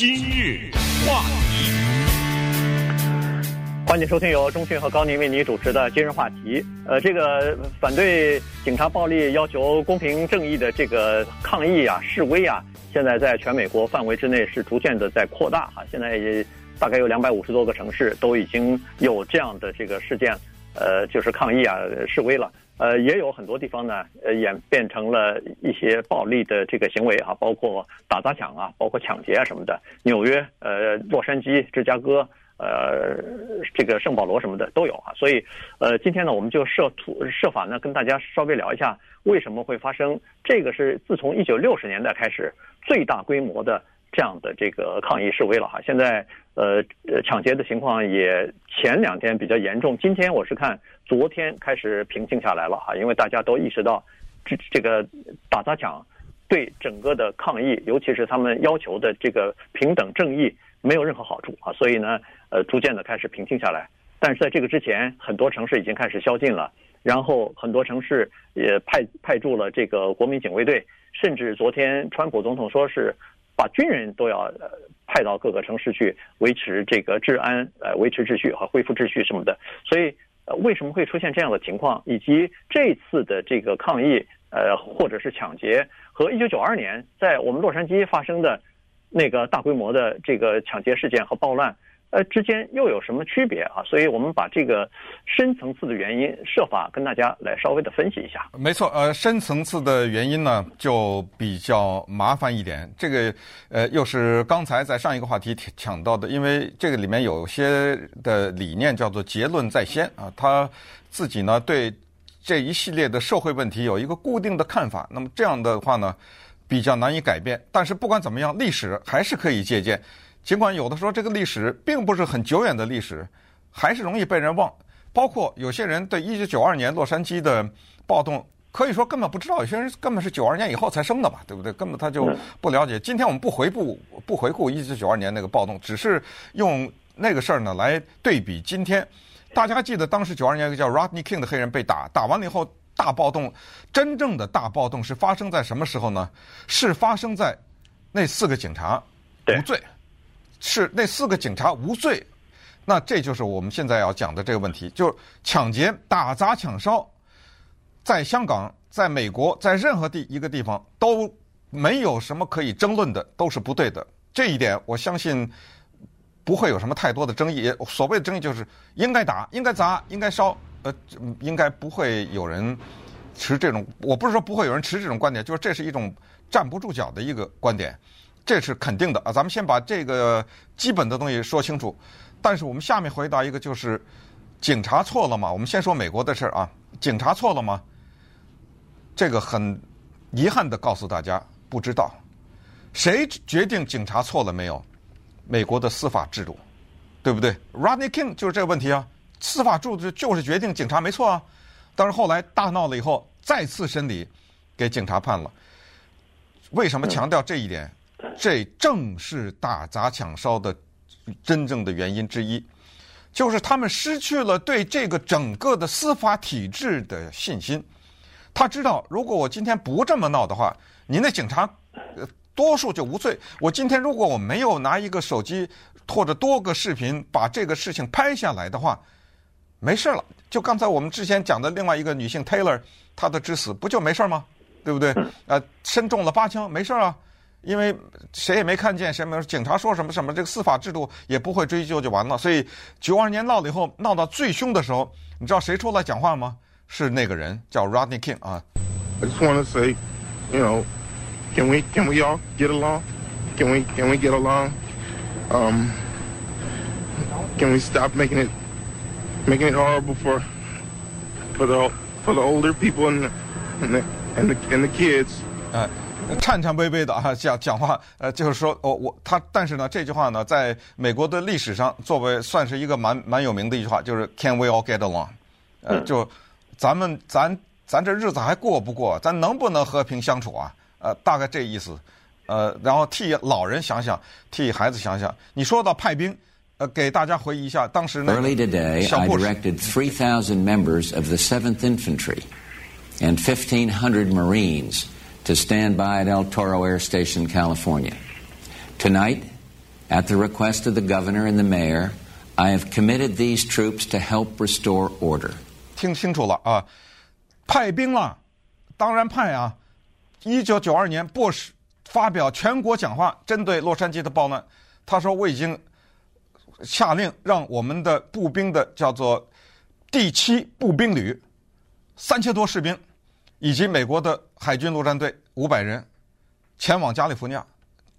今日话题，欢迎收听由钟讯和高宁为你主持的今日话题。呃，这个反对警察暴力、要求公平正义的这个抗议啊、示威啊，现在在全美国范围之内是逐渐的在扩大哈。现在也大概有两百五十多个城市都已经有这样的这个事件，呃，就是抗议啊、示威了。呃，也有很多地方呢，呃，演变成了一些暴力的这个行为啊，包括打砸抢啊，包括抢劫啊什么的。纽约、呃，洛杉矶、芝加哥，呃，这个圣保罗什么的都有啊。所以，呃，今天呢，我们就设图设法呢，跟大家稍微聊一下为什么会发生这个是自从一九六十年代开始最大规模的。这样的这个抗议示威了哈，现在呃呃抢劫的情况也前两天比较严重，今天我是看昨天开始平静下来了哈，因为大家都意识到这这个打砸抢对整个的抗议，尤其是他们要求的这个平等正义没有任何好处啊，所以呢呃逐渐的开始平静下来，但是在这个之前，很多城市已经开始宵禁了，然后很多城市也派派驻了这个国民警卫队，甚至昨天川普总统说是。把军人都要呃派到各个城市去维持这个治安，呃维持秩序和恢复秩序什么的。所以呃为什么会出现这样的情况，以及这次的这个抗议呃或者是抢劫和一九九二年在我们洛杉矶发生的那个大规模的这个抢劫事件和暴乱。呃，之间又有什么区别啊？所以我们把这个深层次的原因设法跟大家来稍微的分析一下。没错，呃，深层次的原因呢就比较麻烦一点。这个呃，又是刚才在上一个话题讲到的，因为这个里面有些的理念叫做结论在先啊，他自己呢对这一系列的社会问题有一个固定的看法。那么这样的话呢，比较难以改变。但是不管怎么样，历史还是可以借鉴。尽管有的时候这个历史并不是很久远的历史，还是容易被人忘。包括有些人对一九九二年洛杉矶的暴动，可以说根本不知道，有些人根本是九二年以后才生的吧，对不对？根本他就不了解。今天我们不回顾不回顾一九九二年那个暴动，只是用那个事儿呢来对比今天。大家记得当时九二年一个叫 Rodney King 的黑人被打，打完了以后大暴动，真正的大暴动是发生在什么时候呢？是发生在那四个警察无罪。是那四个警察无罪，那这就是我们现在要讲的这个问题，就是抢劫、打砸、抢烧，在香港、在美国、在任何地一个地方都没有什么可以争论的，都是不对的。这一点我相信不会有什么太多的争议。所谓的争议就是应该打、应该砸、应该烧，呃，应该不会有人持这种。我不是说不会有人持这种观点，就是这是一种站不住脚的一个观点。这是肯定的啊！咱们先把这个基本的东西说清楚。但是我们下面回答一个，就是警察错了吗？我们先说美国的事儿啊，警察错了吗？这个很遗憾的告诉大家，不知道。谁决定警察错了没有？美国的司法制度，对不对？Rodney King 就是这个问题啊。司法制度就是决定警察没错啊。但是后来大闹了以后，再次审理，给警察判了。为什么强调这一点？这正是打砸抢烧的真正的原因之一，就是他们失去了对这个整个的司法体制的信心。他知道，如果我今天不这么闹的话，您的警察多数就无罪。我今天如果我没有拿一个手机或者多个视频把这个事情拍下来的话，没事了。就刚才我们之前讲的另外一个女性 Taylor，她的致死不就没事吗？对不对？呃，身中了八枪，没事啊。因为谁也没看见，谁没有警察说什么什么，这个司法制度也不会追究就完了。所以九二年闹了以后，闹到最凶的时候，你知道谁出来讲话吗？是那个人叫 Rodney King 啊。I just want to say, you know, can we can we all get along? Can we can we get along? Um, can we stop making it making it horrible for for the for the older people and and the and the, and the kids? 啊。颤颤巍巍的啊，讲讲话，呃，就是说，我、哦、我他，但是呢，这句话呢，在美国的历史上，作为算是一个蛮蛮有名的一句话，就是 Can we all get along？呃，就咱们咱咱这日子还过不过？咱能不能和平相处啊？呃，大概这意思。呃，然后替老人想想，替孩子想想。你说到派兵，呃，给大家回忆一下当时那个 Early today, I directed 3,000 members of the 7th Infantry and 1,500 Marines. To stand by at El Toro Air Station, California. Tonight, At the request of the governor and the mayor, I have committed these troops to help restore order. 听清楚了啊，派兵了，当然派啊。一九九二年，布什发表全国讲话，针对洛杉矶的暴乱，他说：“我已经下令让我们的步兵的叫做第七步兵旅三千多士兵，以及美国的海军陆战队五百人前往加利福尼亚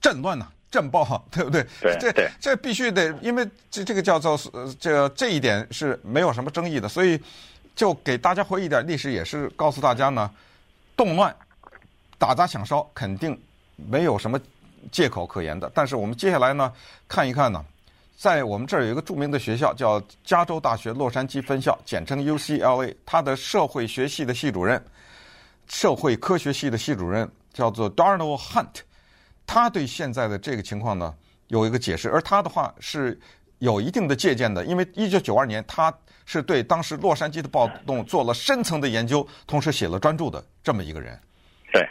镇乱呐。”震爆，对不对？对，这这必须得，因为这这个叫做呃，这这一点是没有什么争议的，所以就给大家回忆一点历史，也是告诉大家呢，动乱、打砸抢烧肯定没有什么借口可言的。但是我们接下来呢，看一看呢，在我们这儿有一个著名的学校叫加州大学洛杉矶分校，简称 UCLA，它的社会学系的系主任、社会科学系的系主任叫做 Darnell Hunt。他对现在的这个情况呢有一个解释，而他的话是有一定的借鉴的，因为一九九二年他是对当时洛杉矶的暴动做了深层的研究，同时写了专著的这么一个人。对，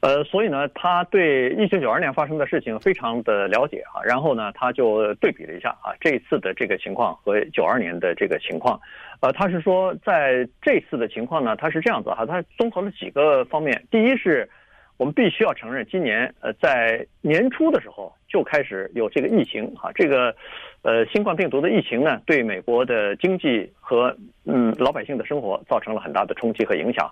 呃，所以呢，他对一九九二年发生的事情非常的了解啊，然后呢，他就对比了一下啊，这一次的这个情况和九二年的这个情况，呃，他是说在这次的情况呢，他是这样子哈，他综合了几个方面，第一是。我们必须要承认，今年呃，在年初的时候就开始有这个疫情哈，这个呃新冠病毒的疫情呢，对美国的经济和嗯老百姓的生活造成了很大的冲击和影响，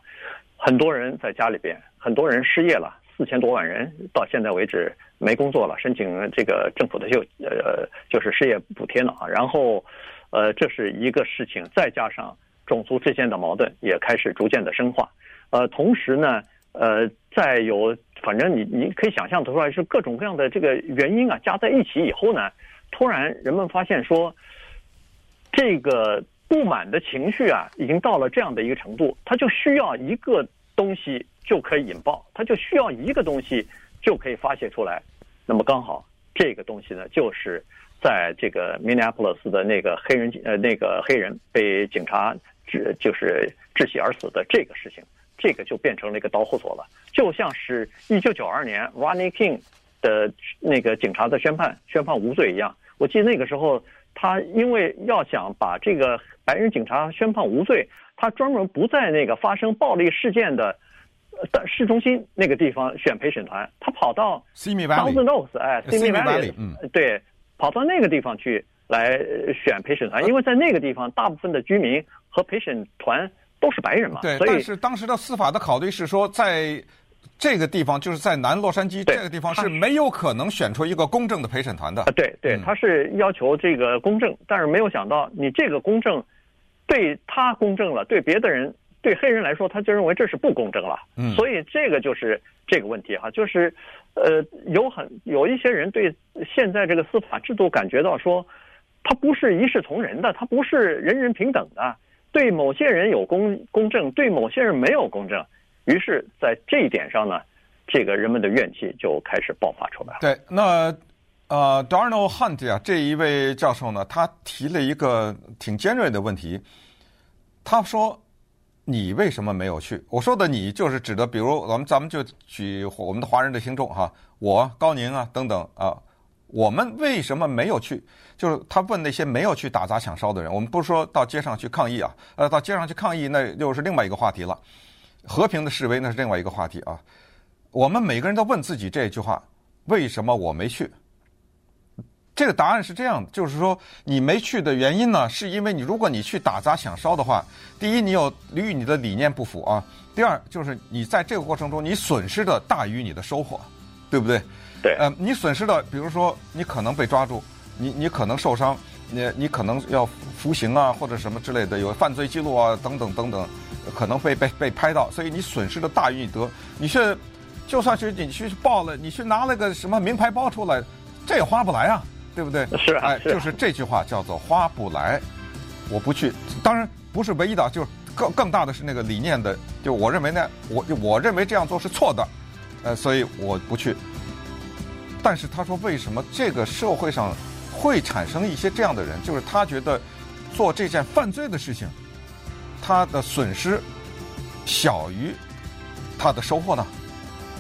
很多人在家里边，很多人失业了，四千多万人到现在为止没工作了，申请这个政府的就呃就是失业补贴了啊，然后呃这是一个事情，再加上种族之间的矛盾也开始逐渐的深化，呃同时呢。呃，再有，反正你你可以想象得出来，是各种各样的这个原因啊，加在一起以后呢，突然人们发现说，这个不满的情绪啊，已经到了这样的一个程度，它就需要一个东西就可以引爆，它就需要一个东西就可以发泄出来。那么刚好这个东西呢，就是在这个 Minneapolis 的那个黑人呃那个黑人被警察致就是窒息而死的这个事情。这个就变成了一个导火索了，就像是一九九二年 Rodney King 的那个警察的宣判宣判无罪一样。我记得那个时候，他因为要想把这个白人警察宣判无罪，他专门不在那个发生暴力事件的的市中心那个地方选陪审团，他跑到 Simi Valley，Thousand Oaks，哎，Simi Valley，嗯，对，跑到那个地方去来选陪审团，因为在那个地方大部分的居民和陪审团。都是白人嘛？对，所以但是当时的司法的考虑是说，在这个地方，就是在南洛杉矶这个地方是没有可能选出一个公正的陪审团的。啊，对对，他是要求这个公正，但是没有想到你这个公正对他公正了，对别的人，对黑人来说，他就认为这是不公正了。嗯，所以这个就是这个问题哈，就是呃，有很有一些人对现在这个司法制度感觉到说，他不是一视同仁的，他不是人人平等的。对某些人有公公正，对某些人没有公正，于是，在这一点上呢，这个人们的怨气就开始爆发出来了。对，那呃，Darnell Hunt 啊，这一位教授呢，他提了一个挺尖锐的问题。他说：“你为什么没有去？”我说的“你”就是指的，比如我们咱们就举我们的华人的听众哈，我高宁啊等等啊。我们为什么没有去？就是他问那些没有去打砸抢烧的人。我们不是说到街上去抗议啊，呃，到街上去抗议那又是另外一个话题了。和平的示威那是另外一个话题啊。我们每个人都问自己这句话：为什么我没去？这个答案是这样的，就是说你没去的原因呢，是因为你如果你去打砸抢烧的话，第一你有与你的理念不符啊；第二就是你在这个过程中你损失的大于你的收获，对不对？对，呃，你损失的，比如说你可能被抓住，你你可能受伤，你你可能要服刑啊，或者什么之类的，有犯罪记录啊，等等等等，可能被被被拍到，所以你损失的大于你得。你去，就算是你去报了，你去拿了个什么名牌包出来，这也花不来啊，对不对？是啊，哎，就是这句话叫做花不来，我不去。当然不是唯一的，就是更更大的是那个理念的，就我认为呢，我我认为这样做是错的，呃，所以我不去。但是他说，为什么这个社会上会产生一些这样的人？就是他觉得做这件犯罪的事情，他的损失小于他的收获呢？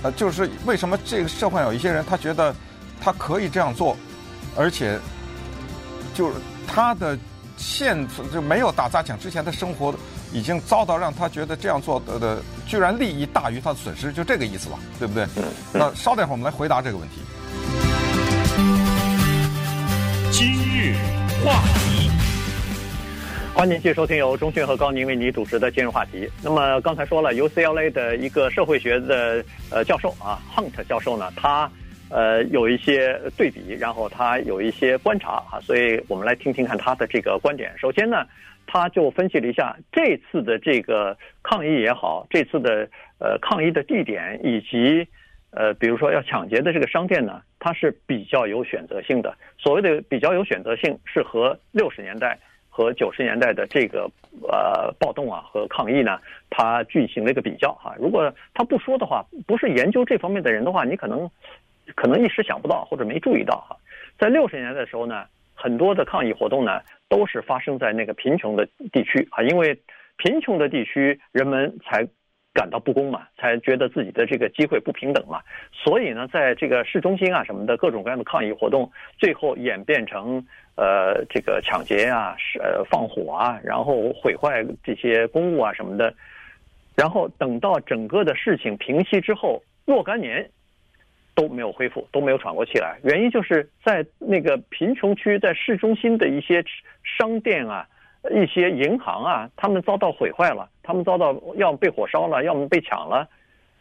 呃，就是为什么这个社会有一些人，他觉得他可以这样做，而且就是他的现就没有打砸抢之前的生活已经遭到让他觉得这样做的的居然利益大于他的损失，就这个意思吧，对不对？那稍等会儿我们来回答这个问题。话题。欢迎继续收听由钟迅和高宁为你主持的今日话题。那么刚才说了，UCLA 的一个社会学的呃教授啊，Hunt 教授呢，他呃有一些对比，然后他有一些观察啊，所以我们来听听看他的这个观点。首先呢，他就分析了一下这次的这个抗议也好，这次的呃抗议的地点以及呃比如说要抢劫的这个商店呢，它是比较有选择性的。所谓的比较有选择性，是和六十年代。和九十年代的这个呃暴动啊和抗议呢，它进行了一个比较哈。如果他不说的话，不是研究这方面的人的话，你可能可能一时想不到或者没注意到哈。在六十年代的时候呢，很多的抗议活动呢都是发生在那个贫穷的地区啊，因为贫穷的地区人们才感到不公嘛，才觉得自己的这个机会不平等嘛，所以呢，在这个市中心啊什么的各种各样的抗议活动，最后演变成。呃，这个抢劫啊，呃放火啊，然后毁坏这些公物啊什么的，然后等到整个的事情平息之后，若干年都没有恢复，都没有喘过气来。原因就是在那个贫穷区，在市中心的一些商店啊、一些银行啊，他们遭到毁坏了，他们遭到要么被火烧了，要么被抢了，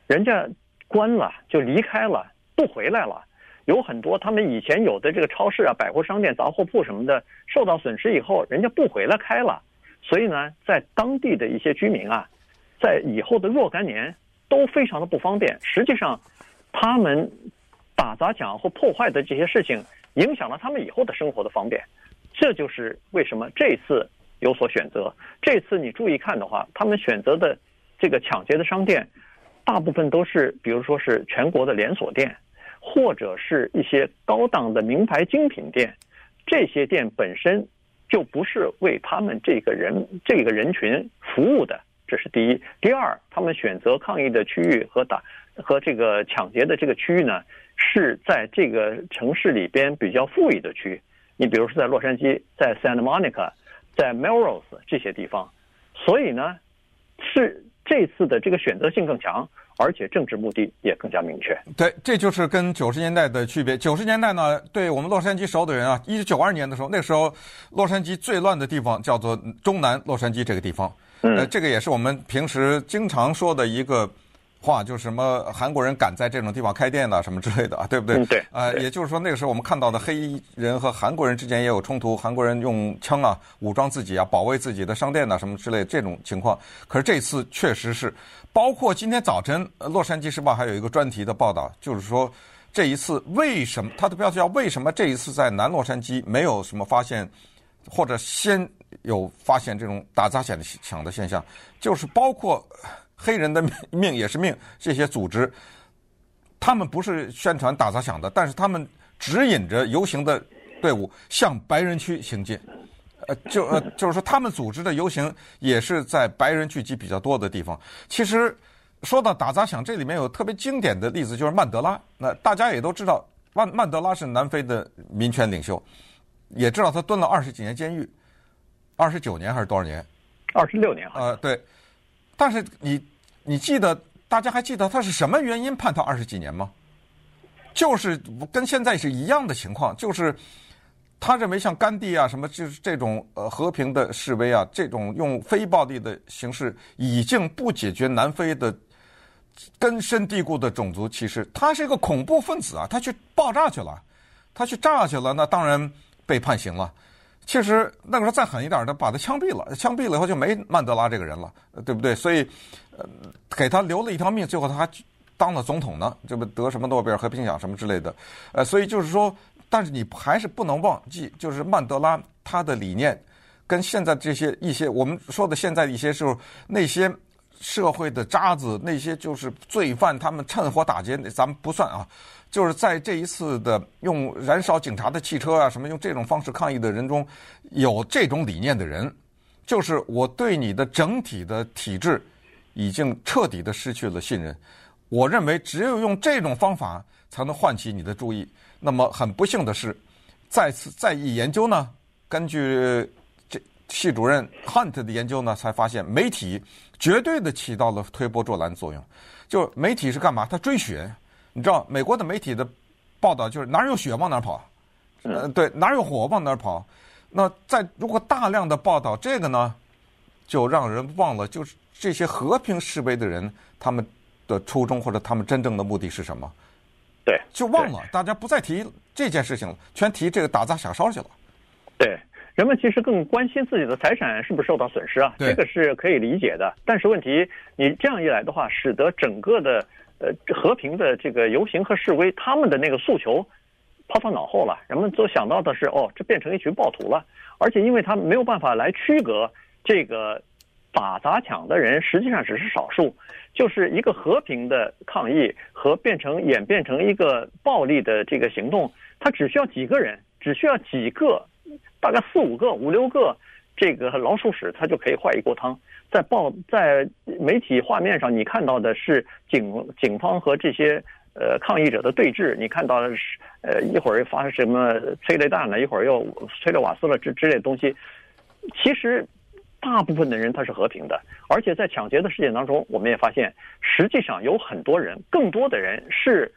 人家关了就离开了，不回来了。有很多他们以前有的这个超市啊、百货商店、杂货铺什么的受到损失以后，人家不回来开了，所以呢，在当地的一些居民啊，在以后的若干年都非常的不方便。实际上，他们打砸抢或破坏的这些事情，影响了他们以后的生活的方便。这就是为什么这次有所选择。这次你注意看的话，他们选择的这个抢劫的商店，大部分都是，比如说是全国的连锁店。或者是一些高档的名牌精品店，这些店本身就不是为他们这个人这个人群服务的，这是第一。第二，他们选择抗议的区域和打和这个抢劫的这个区域呢，是在这个城市里边比较富裕的区域。你比如说在洛杉矶、在 Santa Monica、在 Melrose 这些地方，所以呢，是这次的这个选择性更强。而且政治目的也更加明确。对，这就是跟九十年代的区别。九十年代呢，对我们洛杉矶熟的人啊，一九九二年的时候，那时候洛杉矶最乱的地方叫做中南洛杉矶这个地方。呃，这个也是我们平时经常说的一个。话就是什么韩国人敢在这种地方开店的什么之类的啊，对不对？嗯、对。呃，也就是说那个时候我们看到的黑衣人和韩国人之间也有冲突，韩国人用枪啊武装自己啊，保卫自己的商店啊什么之类的这种情况。可是这次确实是，包括今天早晨《洛杉矶时报》还有一个专题的报道，就是说这一次为什么它的标题叫“为什么这一次在南洛杉矶没有什么发现，或者先有发现这种打砸抢的抢的现象”，就是包括。黑人的命也是命，这些组织，他们不是宣传打砸抢的，但是他们指引着游行的队伍向白人区行进，呃，就呃，就是说他们组织的游行也是在白人聚集比较多的地方。其实说到打砸抢，这里面有特别经典的例子，就是曼德拉。那大家也都知道，曼曼德拉是南非的民权领袖，也知道他蹲了二十几年监狱，二十九年还是多少年？二十六年。呃，对。但是你，你记得，大家还记得他是什么原因判他二十几年吗？就是跟现在是一样的情况，就是他认为像甘地啊什么，就是这种呃和平的示威啊，这种用非暴力的形式已经不解决南非的根深蒂固的种族歧视。他是一个恐怖分子啊，他去爆炸去了，他去炸去了，那当然被判刑了。其实那个时候再狠一点的，把他枪毙了，枪毙了以后就没曼德拉这个人了，对不对？所以，呃，给他留了一条命，最后他还当了总统呢，这不得什么诺贝尔和平奖什么之类的，呃，所以就是说，但是你还是不能忘记，就是曼德拉他的理念跟现在这些一些我们说的现在一些时候那些社会的渣子，那些就是罪犯，他们趁火打劫，咱们不算啊。就是在这一次的用燃烧警察的汽车啊，什么用这种方式抗议的人中，有这种理念的人，就是我对你的整体的体制已经彻底的失去了信任。我认为只有用这种方法才能唤起你的注意。那么很不幸的是，再次再一研究呢，根据这系主任 Hunt 的研究呢，才发现媒体绝对的起到了推波助澜作用。就媒体是干嘛？他追血。你知道美国的媒体的报道就是哪有血往哪跑，呃，对，哪有火往哪跑。那在如果大量的报道这个呢，就让人忘了，就是这些和平示威的人他们的初衷或者他们真正的目的是什么？对，就忘了，大家不再提这件事情了，全提这个打砸抢烧去了。对，人们其实更关心自己的财产是不是受到损失啊，这个是可以理解的。但是问题，你这样一来的话，使得整个的。呃，和平的这个游行和示威，他们的那个诉求抛到脑后了。人们都想到的是，哦，这变成一群暴徒了。而且，因为他没有办法来区隔这个打砸抢的人，实际上只是少数。就是一个和平的抗议和变成演变成一个暴力的这个行动，他只需要几个人，只需要几个，大概四五个、五六个这个老鼠屎，他就可以坏一锅汤。在报在媒体画面上，你看到的是警警方和这些呃抗议者的对峙。你看到的是呃一会儿发生什么催泪弹了，一会儿又催泪瓦斯了之之类的东西。其实大部分的人他是和平的，而且在抢劫的事件当中，我们也发现，实际上有很多人，更多的人是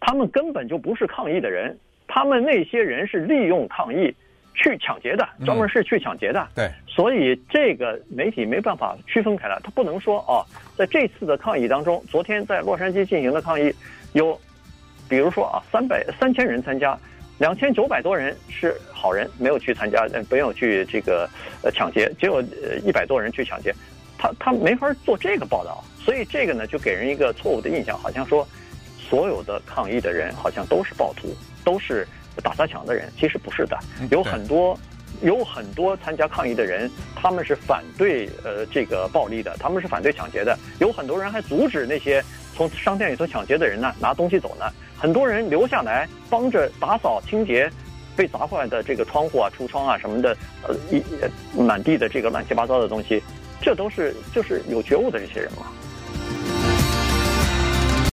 他们根本就不是抗议的人，他们那些人是利用抗议。去抢劫的，专门是去抢劫的。嗯、对，所以这个媒体没办法区分开来，他不能说啊，在这次的抗议当中，昨天在洛杉矶进行的抗议，有，比如说啊，三百三千人参加，两千九百多人是好人，没有去参加，没有去这个呃抢劫，只有呃一百多人去抢劫，他他没法做这个报道，所以这个呢就给人一个错误的印象，好像说所有的抗议的人好像都是暴徒，都是。打砸抢的人其实不是的，有很多，有很多参加抗议的人，他们是反对呃这个暴力的，他们是反对抢劫的。有很多人还阻止那些从商店里头抢劫的人呢拿东西走呢。很多人留下来帮着打扫清洁被砸坏的这个窗户啊、橱窗啊什么的，呃一满地的这个乱七八糟的东西，这都是就是有觉悟的这些人嘛。